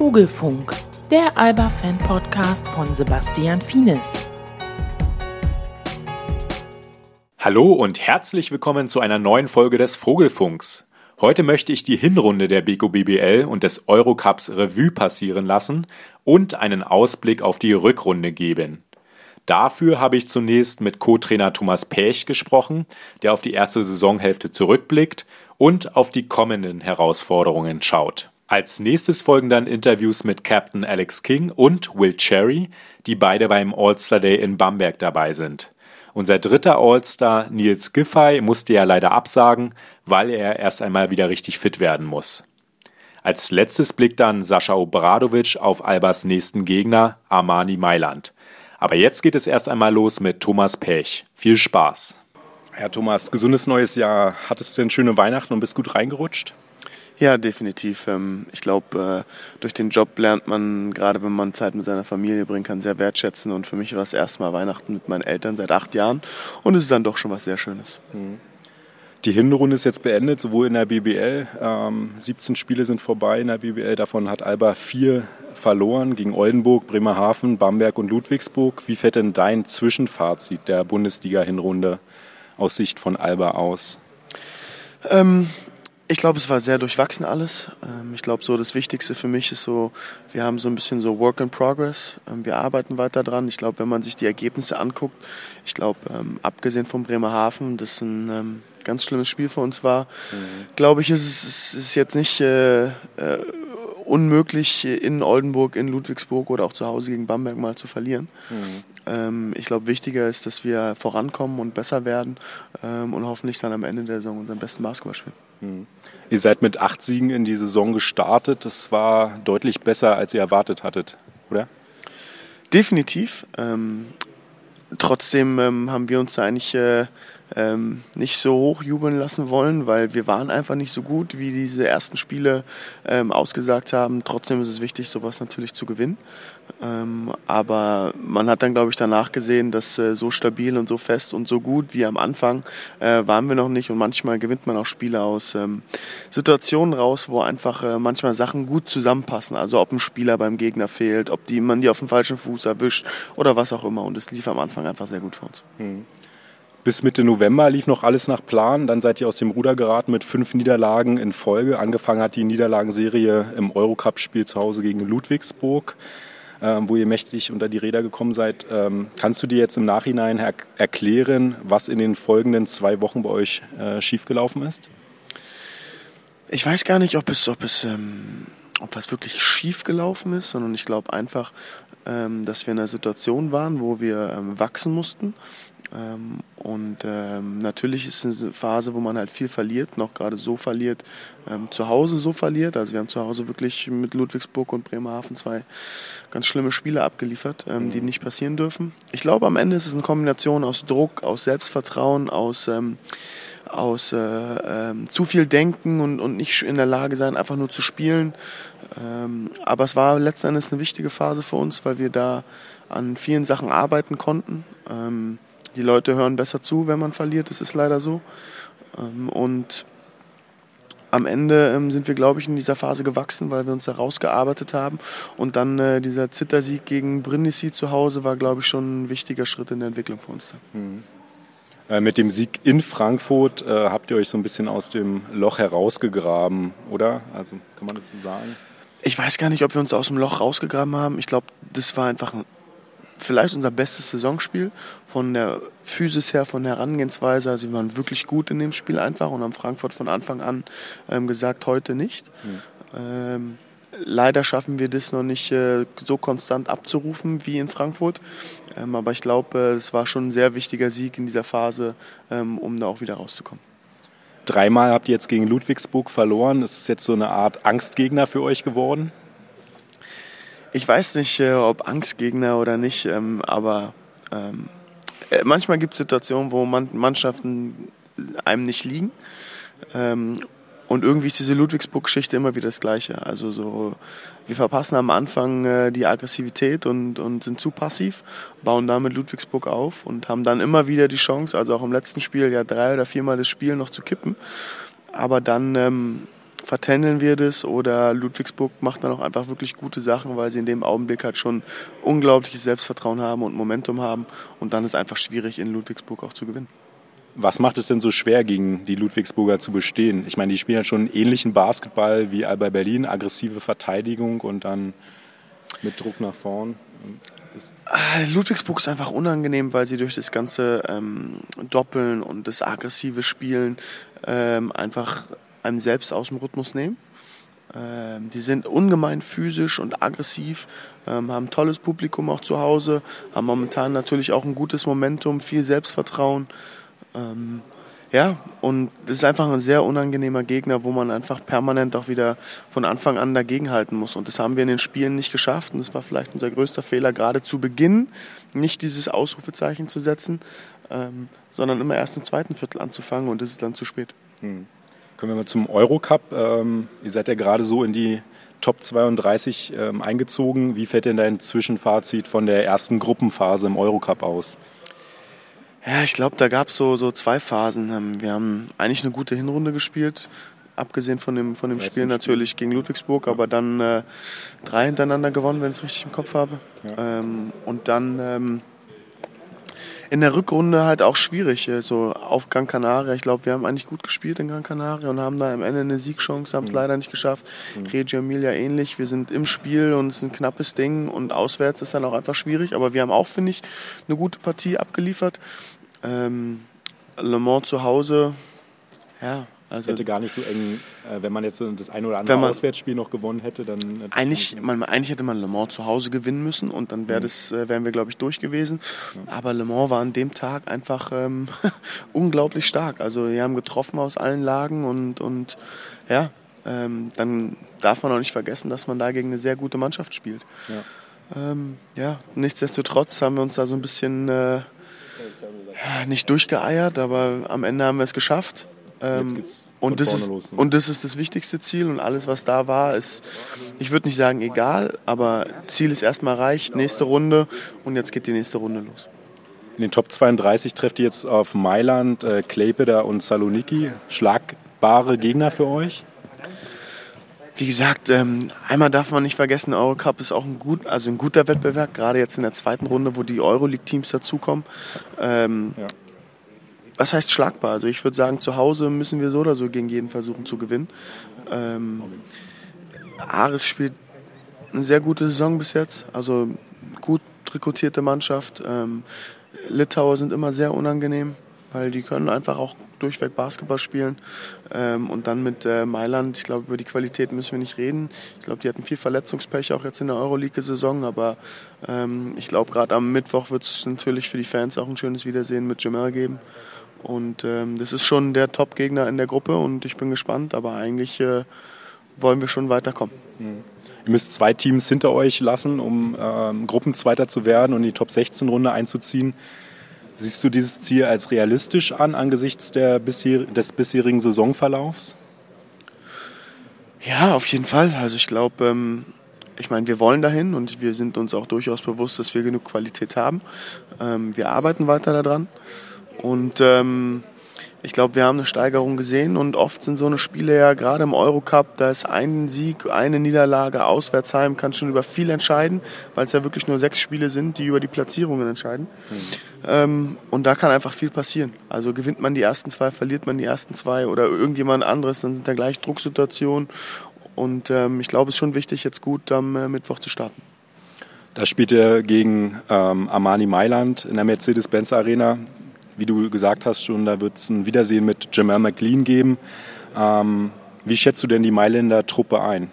Vogelfunk, der Alba-Fan-Podcast von Sebastian Fienes. Hallo und herzlich willkommen zu einer neuen Folge des Vogelfunks. Heute möchte ich die Hinrunde der Beko BBL und des Eurocups Revue passieren lassen und einen Ausblick auf die Rückrunde geben. Dafür habe ich zunächst mit Co-Trainer Thomas Pech gesprochen, der auf die erste Saisonhälfte zurückblickt und auf die kommenden Herausforderungen schaut. Als nächstes folgen dann Interviews mit Captain Alex King und Will Cherry, die beide beim All-Star Day in Bamberg dabei sind. Unser dritter All-Star Nils Giffey musste ja leider absagen, weil er erst einmal wieder richtig fit werden muss. Als letztes blickt dann Sascha Obradovic auf Albers nächsten Gegner Armani Mailand. Aber jetzt geht es erst einmal los mit Thomas Pech. Viel Spaß. Herr Thomas, gesundes neues Jahr. Hattest du denn schöne Weihnachten und bist gut reingerutscht? Ja, definitiv. Ähm, ich glaube, äh, durch den Job lernt man, gerade wenn man Zeit mit seiner Familie bringen kann, sehr wertschätzen. Und für mich war es erstmal Weihnachten mit meinen Eltern seit acht Jahren. Und es ist dann doch schon was sehr Schönes. Mhm. Die Hinrunde ist jetzt beendet, sowohl in der BBL. Ähm, 17 Spiele sind vorbei in der BBL. Davon hat Alba vier verloren gegen Oldenburg, Bremerhaven, Bamberg und Ludwigsburg. Wie fällt denn dein Zwischenfazit der Bundesliga-Hinrunde aus Sicht von Alba aus? Ähm, ich glaube, es war sehr durchwachsen alles. Ähm, ich glaube, so das Wichtigste für mich ist so, wir haben so ein bisschen so Work in Progress. Ähm, wir arbeiten weiter dran. Ich glaube, wenn man sich die Ergebnisse anguckt, ich glaube, ähm, abgesehen von Bremerhaven, das ein ganz schlimmes Spiel für uns war, mhm. glaube ich, ist es ist jetzt nicht äh, äh, unmöglich, in Oldenburg, in Ludwigsburg oder auch zu Hause gegen Bamberg mal zu verlieren. Mhm. Ähm, ich glaube, wichtiger ist, dass wir vorankommen und besser werden ähm, und hoffentlich dann am Ende der Saison unseren besten Basketball spielen. Mhm. Ihr seid mit acht Siegen in die Saison gestartet. Das war deutlich besser, als ihr erwartet hattet, oder? Definitiv. Ähm, trotzdem ähm, haben wir uns eigentlich äh, ähm, nicht so hoch jubeln lassen wollen, weil wir waren einfach nicht so gut, wie diese ersten Spiele ähm, ausgesagt haben. Trotzdem ist es wichtig, sowas natürlich zu gewinnen. Ähm, aber man hat dann, glaube ich, danach gesehen, dass äh, so stabil und so fest und so gut wie am Anfang äh, waren wir noch nicht. Und manchmal gewinnt man auch Spiele aus ähm, Situationen raus, wo einfach äh, manchmal Sachen gut zusammenpassen. Also ob ein Spieler beim Gegner fehlt, ob die, man die auf dem falschen Fuß erwischt oder was auch immer. Und es lief am Anfang einfach sehr gut für uns. Mhm. Bis Mitte November lief noch alles nach Plan. Dann seid ihr aus dem Ruder geraten mit fünf Niederlagen in Folge. Angefangen hat die Niederlagenserie im Eurocup-Spiel zu Hause gegen Ludwigsburg, äh, wo ihr mächtig unter die Räder gekommen seid. Ähm, kannst du dir jetzt im Nachhinein er erklären, was in den folgenden zwei Wochen bei euch äh, schiefgelaufen ist? Ich weiß gar nicht, ob es, ob es, ähm, ob was wirklich schief gelaufen ist, sondern ich glaube einfach, ähm, dass wir in einer Situation waren, wo wir ähm, wachsen mussten ähm, und ähm, natürlich ist es eine Phase, wo man halt viel verliert, noch gerade so verliert, ähm, zu Hause so verliert. Also wir haben zu Hause wirklich mit Ludwigsburg und Bremerhaven zwei ganz schlimme Spiele abgeliefert, ähm, mhm. die nicht passieren dürfen. Ich glaube, am Ende ist es eine Kombination aus Druck, aus Selbstvertrauen, aus ähm, aus äh, ähm, zu viel Denken und, und nicht in der Lage sein, einfach nur zu spielen. Ähm, aber es war letzten Endes eine wichtige Phase für uns, weil wir da an vielen Sachen arbeiten konnten. Ähm, die Leute hören besser zu, wenn man verliert. Das ist leider so. Ähm, und am Ende ähm, sind wir, glaube ich, in dieser Phase gewachsen, weil wir uns da rausgearbeitet haben. Und dann äh, dieser Zittersieg gegen Brindisi zu Hause war, glaube ich, schon ein wichtiger Schritt in der Entwicklung für uns. Mhm. Äh, mit dem Sieg in Frankfurt äh, habt ihr euch so ein bisschen aus dem Loch herausgegraben, oder? Also kann man das so sagen? Ich weiß gar nicht, ob wir uns aus dem Loch rausgegraben haben. Ich glaube, das war einfach ein vielleicht unser bestes Saisonspiel von der Physis her, von der Herangehensweise. Also wir waren wirklich gut in dem Spiel einfach und haben Frankfurt von Anfang an ähm, gesagt, heute nicht. Mhm. Ähm, leider schaffen wir das noch nicht äh, so konstant abzurufen wie in Frankfurt. Ähm, aber ich glaube, es war schon ein sehr wichtiger Sieg in dieser Phase, ähm, um da auch wieder rauszukommen. Dreimal habt ihr jetzt gegen Ludwigsburg verloren. Ist es jetzt so eine Art Angstgegner für euch geworden? Ich weiß nicht, äh, ob Angstgegner oder nicht, ähm, aber ähm, äh, manchmal gibt es Situationen, wo man, Mannschaften einem nicht liegen. Ähm, und irgendwie ist diese Ludwigsburg-Geschichte immer wieder das Gleiche. Also so, wir verpassen am Anfang äh, die Aggressivität und, und sind zu passiv, bauen damit Ludwigsburg auf und haben dann immer wieder die Chance, also auch im letzten Spiel ja drei oder viermal das Spiel noch zu kippen. Aber dann vertändeln wir das oder Ludwigsburg macht dann auch einfach wirklich gute Sachen, weil sie in dem Augenblick halt schon unglaubliches Selbstvertrauen haben und Momentum haben und dann ist einfach schwierig in Ludwigsburg auch zu gewinnen. Was macht es denn so schwer, gegen die Ludwigsburger zu bestehen? Ich meine, die spielen ja schon ähnlichen Basketball wie Alba Berlin, aggressive Verteidigung und dann mit Druck nach vorn. Ah, Ludwigsburg ist einfach unangenehm, weil sie durch das ganze ähm, Doppeln und das aggressive Spielen ähm, einfach einem selbst aus dem Rhythmus nehmen. Ähm, die sind ungemein physisch und aggressiv, ähm, haben tolles Publikum auch zu Hause, haben momentan natürlich auch ein gutes Momentum, viel Selbstvertrauen. Ähm, ja, und das ist einfach ein sehr unangenehmer Gegner, wo man einfach permanent auch wieder von Anfang an dagegenhalten muss. Und das haben wir in den Spielen nicht geschafft. Und das war vielleicht unser größter Fehler, gerade zu Beginn nicht dieses Ausrufezeichen zu setzen, ähm, sondern immer erst im zweiten Viertel anzufangen und das ist dann zu spät. Hm. Kommen wir mal zum Eurocup. Ähm, ihr seid ja gerade so in die Top 32 ähm, eingezogen. Wie fällt denn dein Zwischenfazit von der ersten Gruppenphase im Eurocup aus? Ja, ich glaube, da gab es so, so zwei Phasen. Ähm, wir haben eigentlich eine gute Hinrunde gespielt, abgesehen von dem, von dem Spiel natürlich gegen Ludwigsburg, aber dann äh, drei hintereinander gewonnen, wenn ich es richtig im Kopf habe. Ja. Ähm, und dann ähm, in der Rückrunde halt auch schwierig, so auf Gran Canaria. Ich glaube, wir haben eigentlich gut gespielt in Gran Canaria und haben da am Ende eine Siegchance, haben es mhm. leider nicht geschafft. Mhm. Reggio Emilia ähnlich. Wir sind im Spiel und es ist ein knappes Ding und auswärts ist dann auch einfach schwierig. Aber wir haben auch, finde ich, eine gute Partie abgeliefert. Ähm, Le Mans zu Hause, ja, also hätte gar nicht so eng, äh, wenn man jetzt das ein oder andere man, Auswärtsspiel noch gewonnen hätte, dann. Eigentlich, man, eigentlich hätte man Le Mans zu Hause gewinnen müssen und dann wär mhm. das, äh, wären wir, glaube ich, durch gewesen. Ja. Aber Le Mans war an dem Tag einfach ähm, unglaublich stark. Also wir haben getroffen aus allen Lagen und, und ja, ähm, dann darf man auch nicht vergessen, dass man da gegen eine sehr gute Mannschaft spielt. Ja, ähm, ja nichtsdestotrotz haben wir uns da so ein bisschen äh, nicht durchgeeiert, aber am Ende haben wir es geschafft. Ähm, und, das ist, los, ne? und das ist das wichtigste Ziel und alles, was da war, ist, ich würde nicht sagen egal, aber Ziel ist erstmal erreicht, nächste Runde und jetzt geht die nächste Runde los. In den Top 32 trefft ihr jetzt auf Mailand, äh, Klaipeda und Saloniki. Schlagbare Gegner für euch? Wie gesagt, ähm, einmal darf man nicht vergessen, Eurocup ist auch ein, gut, also ein guter Wettbewerb, gerade jetzt in der zweiten Runde, wo die Euroleague-Teams dazukommen. Ähm, ja was heißt schlagbar? Also ich würde sagen, zu Hause müssen wir so oder so gegen jeden versuchen zu gewinnen. Ähm, Ares spielt eine sehr gute Saison bis jetzt, also gut rekrutierte Mannschaft. Ähm, Litauer sind immer sehr unangenehm, weil die können einfach auch durchweg Basketball spielen. Ähm, und dann mit äh, Mailand, ich glaube, über die Qualität müssen wir nicht reden. Ich glaube, die hatten viel Verletzungspech auch jetzt in der Euroleague-Saison, aber ähm, ich glaube, gerade am Mittwoch wird es natürlich für die Fans auch ein schönes Wiedersehen mit Jamel geben. Und ähm, das ist schon der Top-Gegner in der Gruppe und ich bin gespannt, aber eigentlich äh, wollen wir schon weiterkommen. Mhm. Ihr müsst zwei Teams hinter euch lassen, um ähm, Gruppenzweiter zu werden und in die Top 16 Runde einzuziehen. Siehst du dieses Ziel als realistisch an angesichts der bisher, des bisherigen Saisonverlaufs? Ja, auf jeden Fall. Also ich glaube, ähm, ich meine, wir wollen dahin und wir sind uns auch durchaus bewusst, dass wir genug Qualität haben. Ähm, wir arbeiten weiter daran. Und ähm, ich glaube, wir haben eine Steigerung gesehen und oft sind so eine Spiele ja gerade im Eurocup, da ist ein Sieg, eine Niederlage, Auswärtsheim kann schon über viel entscheiden, weil es ja wirklich nur sechs Spiele sind, die über die Platzierungen entscheiden. Mhm. Ähm, und da kann einfach viel passieren. Also gewinnt man die ersten zwei, verliert man die ersten zwei oder irgendjemand anderes, dann sind da gleich Drucksituationen. Und ähm, ich glaube, es ist schon wichtig, jetzt gut am äh, Mittwoch zu starten. Da spielt er gegen ähm, Armani Mailand in der Mercedes-Benz Arena wie du gesagt hast schon, da wird es ein Wiedersehen mit Jamal McLean geben. Ähm, wie schätzt du denn die Mailänder Truppe ein?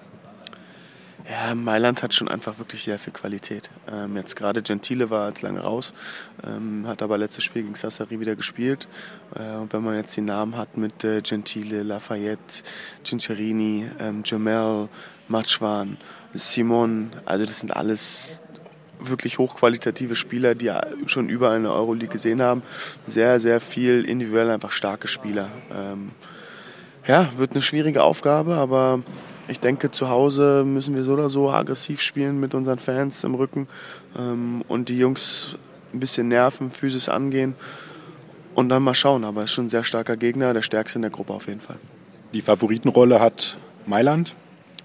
Ja, Mailand hat schon einfach wirklich sehr viel Qualität. Ähm, jetzt gerade Gentile war jetzt lange raus, ähm, hat aber letztes Spiel gegen Sassari wieder gespielt. Äh, und wenn man jetzt die Namen hat mit äh, Gentile, Lafayette, Cincerini, ähm, Jamel, Matschwan, Simon, also das sind alles wirklich hochqualitative Spieler, die schon überall in der Euroleague gesehen haben. Sehr, sehr viel individuell einfach starke Spieler. Ähm, ja, wird eine schwierige Aufgabe, aber ich denke, zu Hause müssen wir so oder so aggressiv spielen mit unseren Fans im Rücken ähm, und die Jungs ein bisschen nerven, physisch angehen und dann mal schauen. Aber es ist schon ein sehr starker Gegner, der stärkste in der Gruppe auf jeden Fall. Die Favoritenrolle hat Mailand?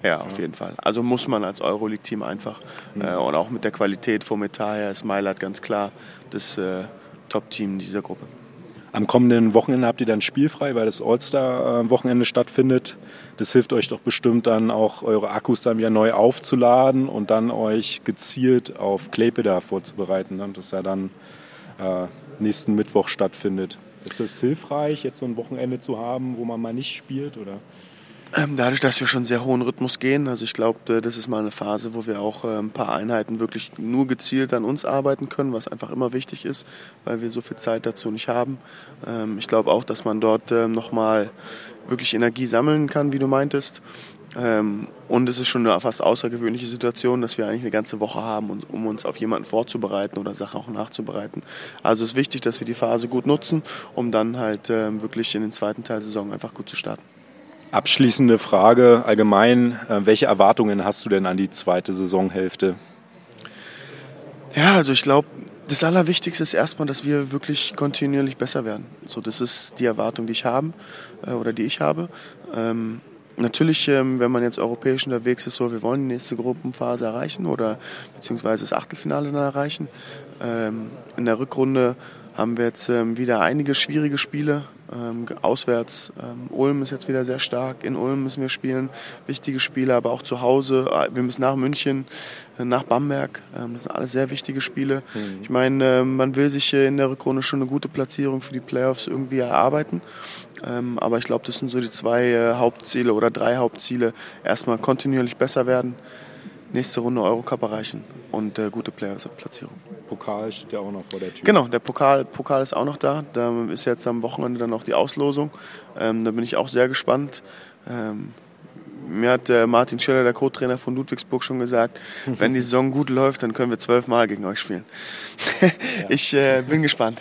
Ja, auf jeden Fall. Also muss man als Euroleague-Team einfach. Mhm. Äh, und auch mit der Qualität vom Etat her ist Mailand ganz klar das äh, Top-Team dieser Gruppe. Am kommenden Wochenende habt ihr dann spielfrei, weil das All-Star-Wochenende stattfindet. Das hilft euch doch bestimmt dann auch, eure Akkus dann wieder neu aufzuladen und dann euch gezielt auf Klaipeda vorzubereiten, ne? das ja dann äh, nächsten Mittwoch stattfindet. Ist das hilfreich, jetzt so ein Wochenende zu haben, wo man mal nicht spielt? Oder? Ähm, dadurch, dass wir schon sehr hohen Rhythmus gehen, also ich glaube, das ist mal eine Phase, wo wir auch äh, ein paar Einheiten wirklich nur gezielt an uns arbeiten können, was einfach immer wichtig ist, weil wir so viel Zeit dazu nicht haben. Ähm, ich glaube auch, dass man dort ähm, nochmal wirklich Energie sammeln kann, wie du meintest. Und es ist schon eine fast außergewöhnliche Situation, dass wir eigentlich eine ganze Woche haben, um uns auf jemanden vorzubereiten oder Sachen auch nachzubereiten. Also es ist wichtig, dass wir die Phase gut nutzen, um dann halt wirklich in den zweiten Teil der Saison einfach gut zu starten. Abschließende Frage allgemein, äh, welche Erwartungen hast du denn an die zweite Saisonhälfte? Ja, also ich glaube, das Allerwichtigste ist erstmal, dass wir wirklich kontinuierlich besser werden. So, das ist die Erwartung, die ich habe äh, oder die ich habe. Ähm, natürlich, ähm, wenn man jetzt europäisch unterwegs ist, so, wir wollen die nächste Gruppenphase erreichen oder beziehungsweise das Achtelfinale dann erreichen. Ähm, in der Rückrunde haben wir jetzt ähm, wieder einige schwierige Spiele. Ähm, auswärts, ähm, Ulm ist jetzt wieder sehr stark. In Ulm müssen wir spielen. Wichtige Spiele, aber auch zu Hause. Äh, wir müssen nach München, äh, nach Bamberg. Ähm, das sind alles sehr wichtige Spiele. Mhm. Ich meine, äh, man will sich in der Rückrunde schon eine gute Platzierung für die Playoffs irgendwie erarbeiten. Ähm, aber ich glaube, das sind so die zwei äh, Hauptziele oder drei Hauptziele. Erstmal kontinuierlich besser werden nächste Runde Eurocup erreichen und äh, gute Playoffs-Platzierung. Pokal steht ja auch noch vor der Tür. Genau, der Pokal, Pokal ist auch noch da. Da ist jetzt am Wochenende dann noch die Auslosung. Ähm, da bin ich auch sehr gespannt. Ähm, mir hat äh, Martin Schiller, der Co-Trainer von Ludwigsburg, schon gesagt, wenn die Saison gut läuft, dann können wir zwölfmal gegen euch spielen. ich äh, bin gespannt.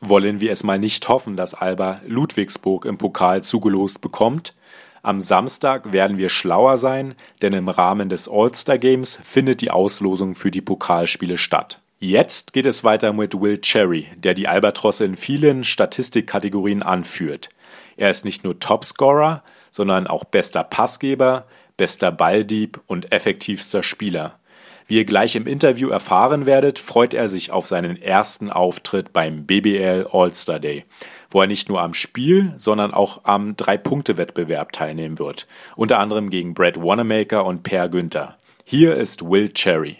Wollen wir es mal nicht hoffen, dass Alba Ludwigsburg im Pokal zugelost bekommt? Am Samstag werden wir schlauer sein, denn im Rahmen des All-Star Games findet die Auslosung für die Pokalspiele statt. Jetzt geht es weiter mit Will Cherry, der die Albatrosse in vielen Statistikkategorien anführt. Er ist nicht nur Topscorer, sondern auch bester Passgeber, bester Balldieb und effektivster Spieler. Wie ihr gleich im Interview erfahren werdet, freut er sich auf seinen ersten Auftritt beim BBL All-Star Day wo er nicht nur am Spiel, sondern auch am Drei-Punkte-Wettbewerb teilnehmen wird. Unter anderem gegen Brad Wanamaker und Per Günther. Hier ist Will Cherry.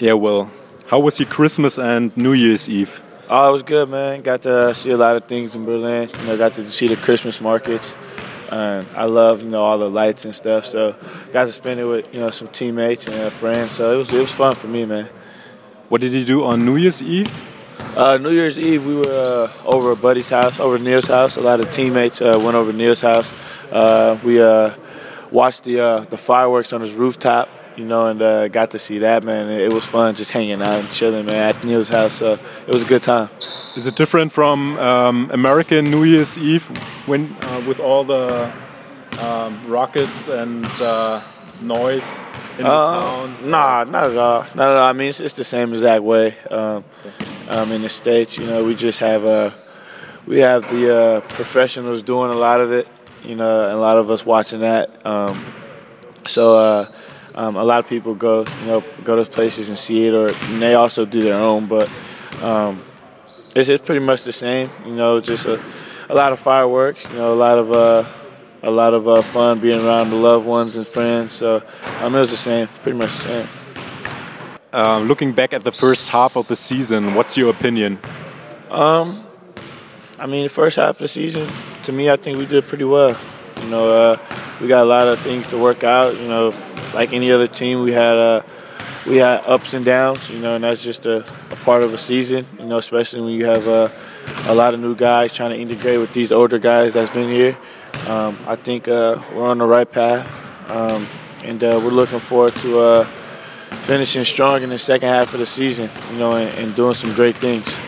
Yeah, Will, how was your Christmas and New Year's Eve? Oh, it was good, man. Got to see a lot of things in Berlin. You know, got to see the Christmas markets. And I love, you know, all the lights and stuff. So, got to spend it with, you know, some teammates and friends. So it was it was fun for me, man. What did you do on New Year's Eve? Uh, New Year's Eve, we were uh, over at Buddy's house, over Neil's house. A lot of teammates uh, went over Neil's house. Uh, we uh, watched the uh, the fireworks on his rooftop, you know, and got to see that. Man, it was fun just hanging out and chilling, man, at Neil's house. So it was a good time. Is it different from um, American New Year's Eve when with all the um, rockets and noise in the town? Nah, not at all. Not at all. I mean, it's, it's the same exact way. Um, um, in the states. You know, we just have uh, we have the uh, professionals doing a lot of it. You know, and a lot of us watching that. Um, so uh, um, a lot of people go, you know, go to places and see it, or they also do their own. But um, it's, it's pretty much the same. You know, just a, a lot of fireworks. You know, a lot of uh, a lot of uh, fun being around the loved ones and friends. So um, it was the same, pretty much the same. Uh, looking back at the first half of the season, what's your opinion? Um, I mean, the first half of the season, to me, I think we did pretty well. You know, uh, we got a lot of things to work out. You know, like any other team, we had uh, we had ups and downs. You know, and that's just a, a part of a season. You know, especially when you have uh, a lot of new guys trying to integrate with these older guys that's been here. Um, I think uh, we're on the right path, um, and uh, we're looking forward to uh, finishing strong in the second half of the season, you know, and, and doing some great things.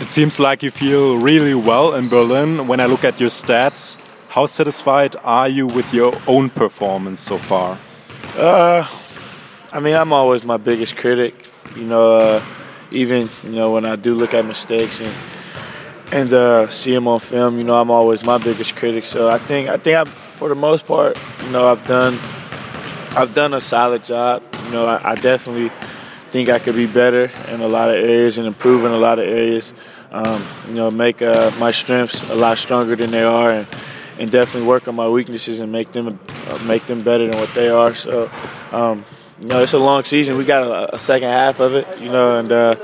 It seems like you feel really well in Berlin. When I look at your stats, how satisfied are you with your own performance so far? Uh, I mean, I'm always my biggest critic. You know, uh, even you know when I do look at mistakes and and uh, see him on film. You know, I'm always my biggest critic. So I think I think I, for the most part, you know, I've done I've done a solid job. Know, I, I definitely think I could be better in a lot of areas and improve in a lot of areas. Um, you know, make uh, my strengths a lot stronger than they are, and, and definitely work on my weaknesses and make them uh, make them better than what they are. So. Um, you know, it's a long season. We got a, a second half of it, you know, and uh,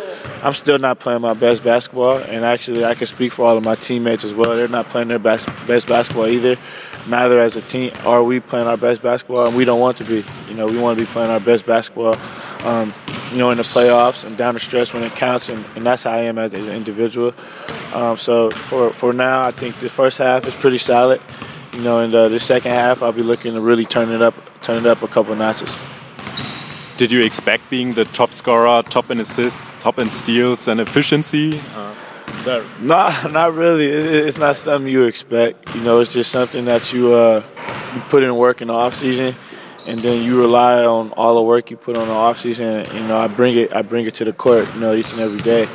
I'm still not playing my best basketball. And actually, I can speak for all of my teammates as well. They're not playing their best, best basketball either. Neither as a team are we playing our best basketball, and we don't want to be. You know, we want to be playing our best basketball, um, you know, in the playoffs and down the stretch when it counts, and, and that's how I am as an individual. Um, so for, for now, I think the first half is pretty solid. You know, and uh, the second half, I'll be looking to really turn it up, turn it up a couple notches. Did you expect being the top scorer, top in assists, top in steals and efficiency? Uh, that... No, not really. It's not something you expect. You know, it's just something that you uh, you put in work in the off season, and then you rely on all the work you put on the off season. You know, I bring it, I bring it to the court. You know, each and every day.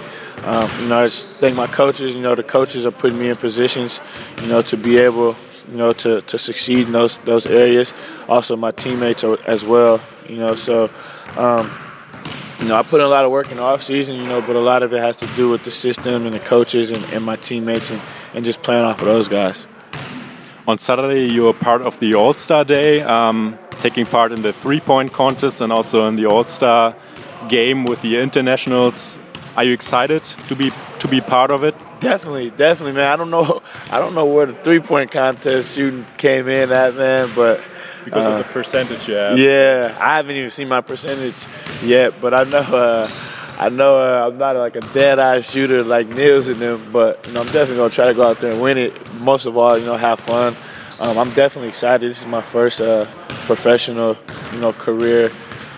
Um, you know, I just thank my coaches. You know, the coaches are putting me in positions, you know, to be able, you know, to, to succeed in those those areas. Also, my teammates as well. You know, so um, you know, I put in a lot of work in the off season, you know, but a lot of it has to do with the system and the coaches and, and my teammates and, and just playing off of those guys. On Saturday, you were part of the All Star Day, um, taking part in the three point contest and also in the All Star game with the internationals. Are you excited to be to be part of it? Definitely, definitely, man. I don't know, I don't know where the three point contest shooting came in at, man, but because uh, of the percentage you have. Yeah, I haven't even seen my percentage yet, but I know uh, I know uh, I'm not like a dead eye shooter like Nils and them, but you know I'm definitely gonna try to go out there and win it. Most of all, you know, have fun. Um, I'm definitely excited. This is my first uh, professional, you know, career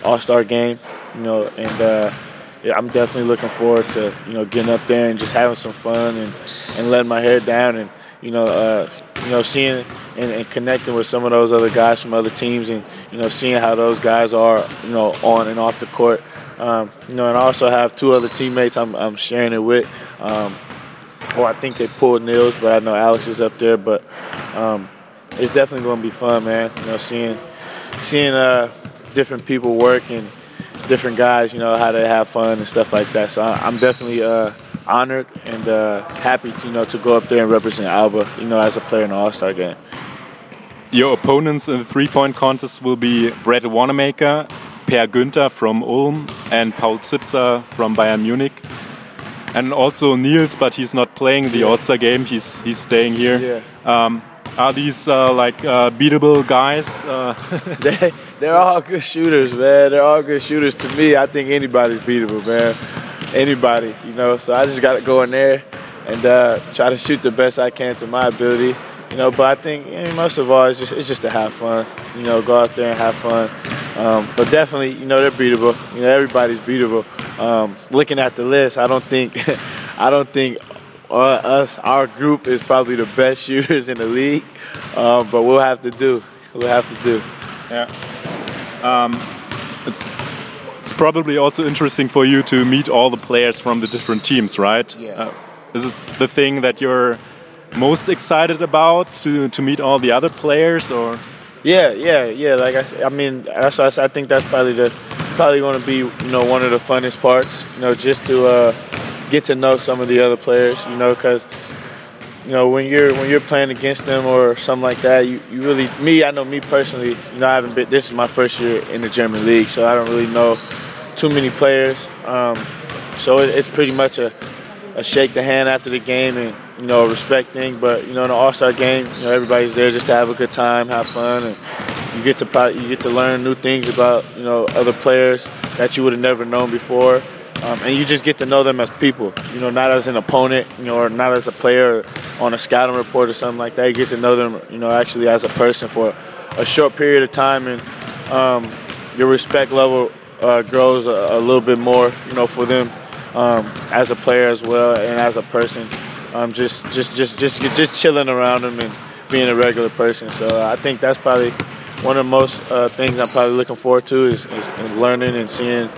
All Star game. You know, and uh, yeah, I'm definitely looking forward to you know getting up there and just having some fun and and letting my hair down and you know uh, you know seeing and, and, connecting with some of those other guys from other teams, and you know, seeing how those guys are, you know, on and off the court. Um, you know, and I also have two other teammates I'm, I'm sharing it with. Um, well, I think they pulled Nils, but I know Alex is up there. But um, it's definitely going to be fun, man. You know, seeing seeing uh, different people work and different guys, you know, how they have fun and stuff like that. So I, am definitely. Uh, honored and uh, happy to, you know to go up there and represent Alba, you know, as a player in the All Star game. Your opponents in the three-point contest will be Brett Wanamaker, Per Günther from Ulm, and Paul Zipser from Bayern Munich. And also Niels, but he's not playing the All-Star game. He's he's staying here. Yeah. Um, are these uh, like uh, beatable guys? Uh, they, they're all good shooters, man. They're all good shooters. To me, I think anybody's beatable, man. Anybody, you know. So I just got to go in there and uh, try to shoot the best I can to my ability you know, but I think you know, most of all, it's just it's just to have fun. You know, go out there and have fun. Um, but definitely, you know, they're beatable. You know, everybody's beatable. Um, looking at the list, I don't think I don't think uh, us our group is probably the best shooters in the league. Um, but we'll have to do. We'll have to do. Yeah. Um, it's it's probably also interesting for you to meet all the players from the different teams, right? Yeah. Uh, this is the thing that you're most excited about to to meet all the other players or yeah yeah yeah like i i mean that's I, I think that's probably the probably going to be you know one of the funnest parts you know just to uh, get to know some of the other players you know because you know when you're when you're playing against them or something like that you, you really me i know me personally you know i haven't been this is my first year in the german league so i don't really know too many players um, so it, it's pretty much a, a shake the hand after the game and you know, respect thing. But you know, in an All Star game, you know, everybody's there just to have a good time, have fun, and you get to you get to learn new things about you know other players that you would have never known before. Um, and you just get to know them as people, you know, not as an opponent, you know, or not as a player on a scouting report or something like that. You get to know them, you know, actually as a person for a short period of time, and um, your respect level uh, grows a, a, little bit more, you know, for them um, as a player as well and as a person um, just just just just just chilling around them and being a regular person. So I think that's probably one of the most uh, things I'm probably looking forward to is, is learning and seeing,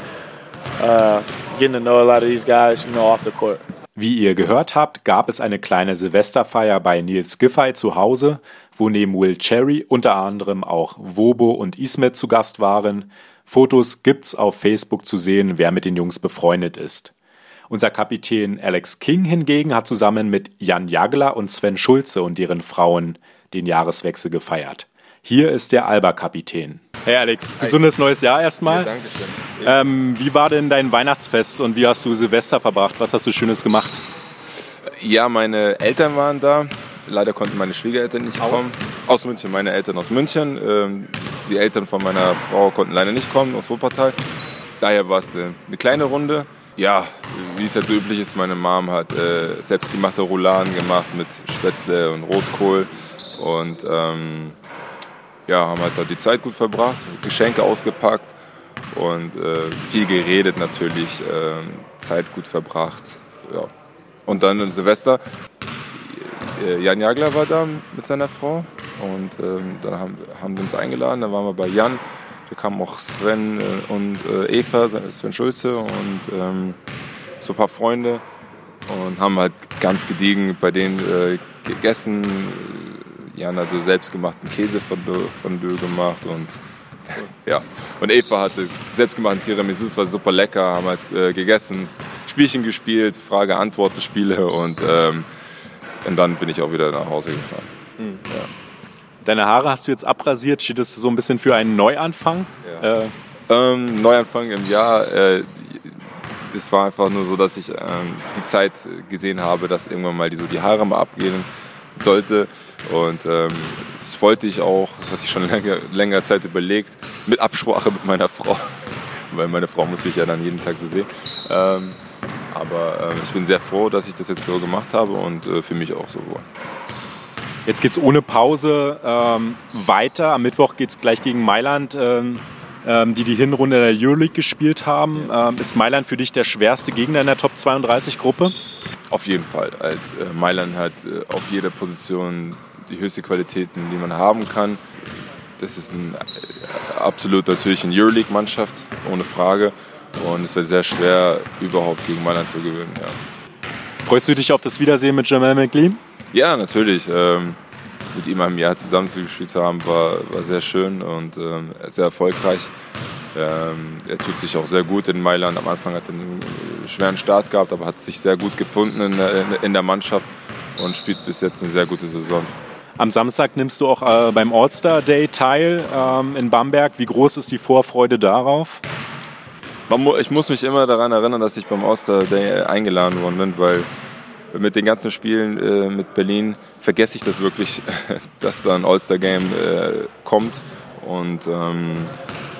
uh, getting to know a lot of these guys, you know, off the court. Wie ihr gehört habt, gab es eine kleine Silvesterfeier bei Nils Giffey zu Hause, wo neben Will Cherry unter anderem auch Wobo und Ismet zu Gast waren. Fotos gibt's auf Facebook zu sehen, wer mit den Jungs befreundet ist. Unser Kapitän Alex King hingegen hat zusammen mit Jan Jagler und Sven Schulze und deren Frauen den Jahreswechsel gefeiert. Hier ist der Alba-Kapitän. Hey Alex, gesundes neues Jahr erstmal. Ja, danke schön. Ähm, wie war denn dein Weihnachtsfest und wie hast du Silvester verbracht? Was hast du Schönes gemacht? Ja, meine Eltern waren da. Leider konnten meine Schwiegereltern nicht Aus? kommen. Aus München, meine Eltern aus München. Ähm, die Eltern von meiner Frau konnten leider nicht kommen, aus Wuppertal. Daher war es eine, eine kleine Runde. Ja, wie es halt so üblich ist, meine Mom hat äh, selbstgemachte Rouladen gemacht mit Spätzle und Rotkohl. Und ähm, ja, haben halt da die Zeit gut verbracht, Geschenke ausgepackt und äh, viel geredet natürlich, ähm, Zeit gut verbracht. Ja. Und dann Silvester, äh, Jan Jagler war da mit seiner Frau und ähm, dann haben, haben wir uns eingeladen, dann waren wir bei Jan, da kamen auch Sven äh, und äh, Eva, Sven Schulze und ähm, so ein paar Freunde und haben halt ganz gediegen bei denen äh, gegessen. Jan hat so selbstgemachten Käsefondue gemacht und ja. Und Eva hatte selbstgemachten Tiramisu, es war super lecker, haben halt äh, gegessen, Spielchen gespielt, Frage-Antworten-Spiele und, ähm, und dann bin ich auch wieder nach Hause gefahren. Deine Haare hast du jetzt abrasiert. Steht das so ein bisschen für einen Neuanfang? Ja. Äh, Ähm, Neuanfang im Jahr. Äh, das war einfach nur so, dass ich ähm, die Zeit gesehen habe, dass irgendwann mal die, so die Haare mal abgehen sollte. Und ähm, das wollte ich auch, das hatte ich schon länger, länger Zeit überlegt, mit Absprache mit meiner Frau. Weil meine Frau muss mich ja dann jeden Tag so sehen. Ähm, aber ähm, ich bin sehr froh, dass ich das jetzt so gemacht habe und äh, für mich auch so wohl. Jetzt geht's ohne Pause ähm, weiter. Am Mittwoch geht's gleich gegen Mailand, ähm, ähm, die die Hinrunde der Euroleague gespielt haben. Ähm, ist Mailand für dich der schwerste Gegner in der Top 32 Gruppe? Auf jeden Fall. Als äh, Mailand hat äh, auf jeder Position die höchste Qualitäten, die man haben kann. Das ist ein, äh, absolut natürlich eine Euroleague-Mannschaft, ohne Frage. Und es wird sehr schwer, überhaupt gegen Mailand zu gewinnen. Ja, Freust du dich auf das Wiedersehen mit Jamal McLean? ja natürlich. Ähm, mit ihm ein Jahr zusammengespielt zu haben, war, war sehr schön und ähm, sehr erfolgreich. Ähm, er tut sich auch sehr gut in Mailand. Am Anfang hat er einen äh, schweren Start gehabt, aber hat sich sehr gut gefunden in der, in der Mannschaft und spielt bis jetzt eine sehr gute Saison. Am Samstag nimmst du auch äh, beim All-Star Day teil ähm, in Bamberg. Wie groß ist die Vorfreude darauf? Ich muss mich immer daran erinnern, dass ich beim All-Star Day eingeladen worden bin, weil mit den ganzen Spielen äh, mit Berlin vergesse ich das wirklich, dass da ein All-Star Game äh, kommt. Und ähm,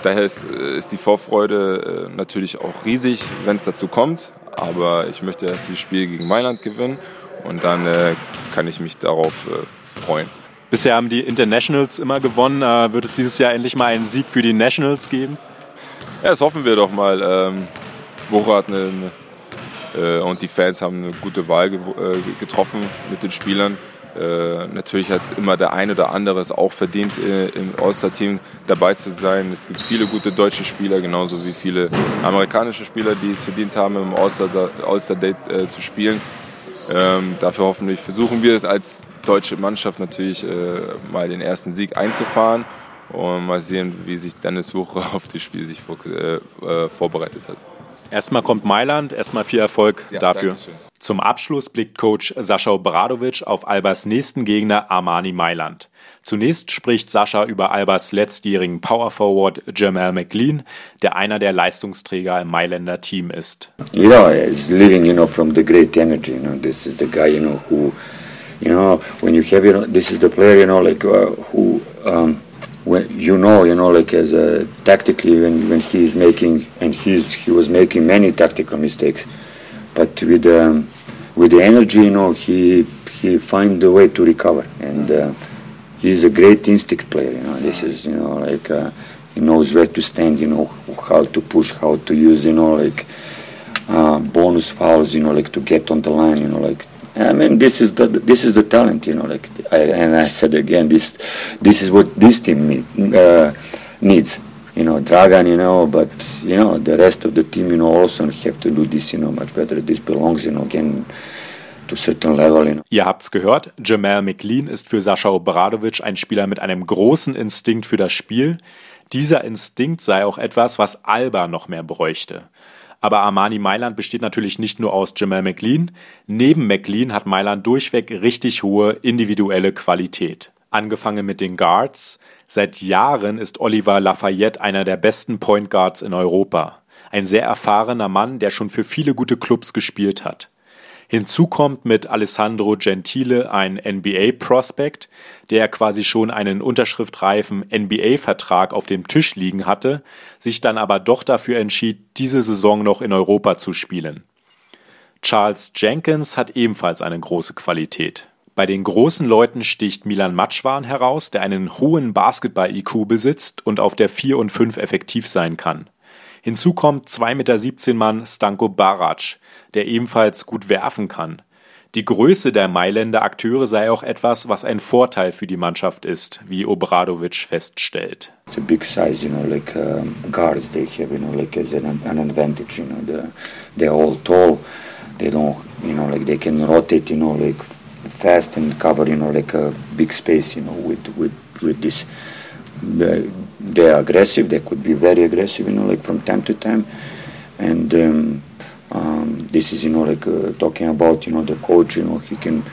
daher ist, äh, ist die Vorfreude äh, natürlich auch riesig, wenn es dazu kommt. Aber ich möchte erst das Spiel gegen Mailand gewinnen und dann äh, kann ich mich darauf äh, freuen. Bisher haben die Internationals immer gewonnen. Äh, wird es dieses Jahr endlich mal einen Sieg für die Nationals geben? Ja, das hoffen wir doch mal. Ähm, Bora hat eine, eine, und die Fans haben eine gute Wahl äh, getroffen mit den Spielern. Äh, natürlich hat immer der eine oder andere es auch verdient, äh, im All-Star-Team dabei zu sein. Es gibt viele gute deutsche Spieler, genauso wie viele amerikanische Spieler, die es verdient haben, im All-Star- All-Star-Date äh, zu spielen. Ähm, dafür hoffentlich versuchen wir als deutsche Mannschaft natürlich äh, mal den ersten Sieg einzufahren und mal sehen, wie sich Dennis Wuche auf das Spiel sich vor, äh, äh, vorbereitet hat. Erstmal kommt Mailand, erstmal viel Erfolg Ja, dafür. Dankeschön. Zum Abschluss blickt Coach Sascha Obradovic auf Albers nächsten Gegner Armani Mailand. Zunächst spricht Sascha über Albers letztjährigen Power Forward Jamal McLean, der einer der Leistungsträger im Mailänder Team ist. you know, he's living, you know, from the great energy. You know, this is the guy, you know, who, you know, when you have, you know, this is the player, you know, like uh, who, um, when you know, you know, like as a tactically when when he's making and he's he was making many tactical mistakes, but with um, with the energy, you know, he he find the way to recover and. Uh, He's a great instinct player, you know. This is, you know, like uh, he knows where to stand, you know, how to push, how to use, you know, like uh, bonus fouls, you know, like to get on the line, you know, like I mean, this is the this is the talent, you know, like I, and I said again, this this is what this team need, uh, needs, you know, Dragan, you know, but, you know, the rest of the team, you know, also have to do this, you know, much better. This belongs, you know, again. Ihr habt's gehört, Jamal McLean ist für Sascha Obradovic ein Spieler mit einem großen Instinkt für das Spiel. Dieser Instinkt sei auch etwas, was Alba noch mehr bräuchte. Aber Armani Mailand besteht natürlich nicht nur aus Jamal McLean. Neben McLean hat Mailand durchweg richtig hohe individuelle Qualität. Angefangen mit den Guards. Seit Jahren ist Oliver Lafayette einer der besten Point Guards in Europa. Ein sehr erfahrener Mann, der schon für viele gute Clubs gespielt hat. Hinzu kommt mit Alessandro Gentile ein NBA-Prospect, der quasi schon einen unterschriftreifen NBA-Vertrag auf dem Tisch liegen hatte, sich dann aber doch dafür entschied, diese Saison noch in Europa zu spielen. Charles Jenkins hat ebenfalls eine große Qualität. Bei den großen Leuten sticht Milan Matschwan heraus, der einen hohen Basketball-IQ besitzt und auf der 4 und 5 effektiv sein kann. Hinzu kommt 2,17 Meter Mann Stanko Barac, der ebenfalls gut werfen kann. Die Größe der Mailänder Akteure sei auch etwas, was ein Vorteil für die Mannschaft ist, wie Obradovic feststellt. Fast and cover, you know, like a big space, you know, with with with this. They, they're aggressive. They could be very aggressive, you know, like from time to time, and. Um, um, this is, you know, like uh, talking about, you know, the coach, you know, he can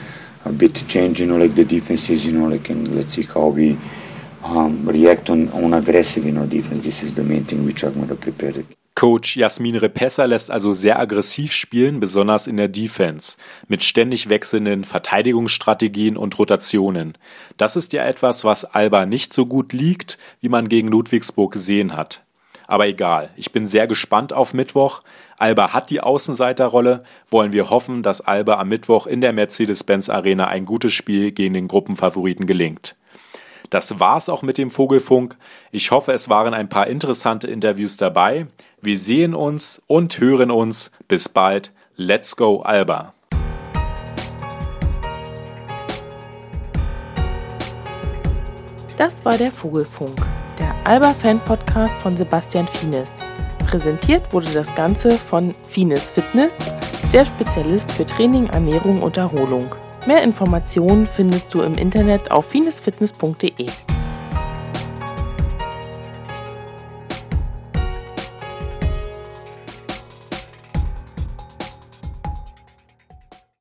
a bit change, you know, like the defenses, you know, like, and let's see how we um, react on, on aggressive, you know, defense. This is the main thing which I'm going to prepare. Coach Jasmin Repessa lässt also sehr aggressiv spielen, besonders in der Defense, mit ständig wechselnden Verteidigungsstrategien und Rotationen. Das ist ja etwas, was Alba nicht so gut liegt, wie man gegen Ludwigsburg gesehen hat. Aber egal, ich bin sehr gespannt auf Mittwoch. Alba hat die Außenseiterrolle. Wollen wir hoffen, dass Alba am Mittwoch in der Mercedes-Benz Arena ein gutes Spiel gegen den Gruppenfavoriten gelingt. Das war's auch mit dem Vogelfunk. Ich hoffe, es waren ein paar interessante Interviews dabei. Wir sehen uns und hören uns. Bis bald. Let's go Alba. Das war der Vogelfunk, der Alba-Fan-Podcast von Sebastian Fienes. Präsentiert wurde das Ganze von Fines Fitness, der Spezialist für Training, Ernährung und Erholung. Mehr Informationen findest du im Internet auf finesfitness.de.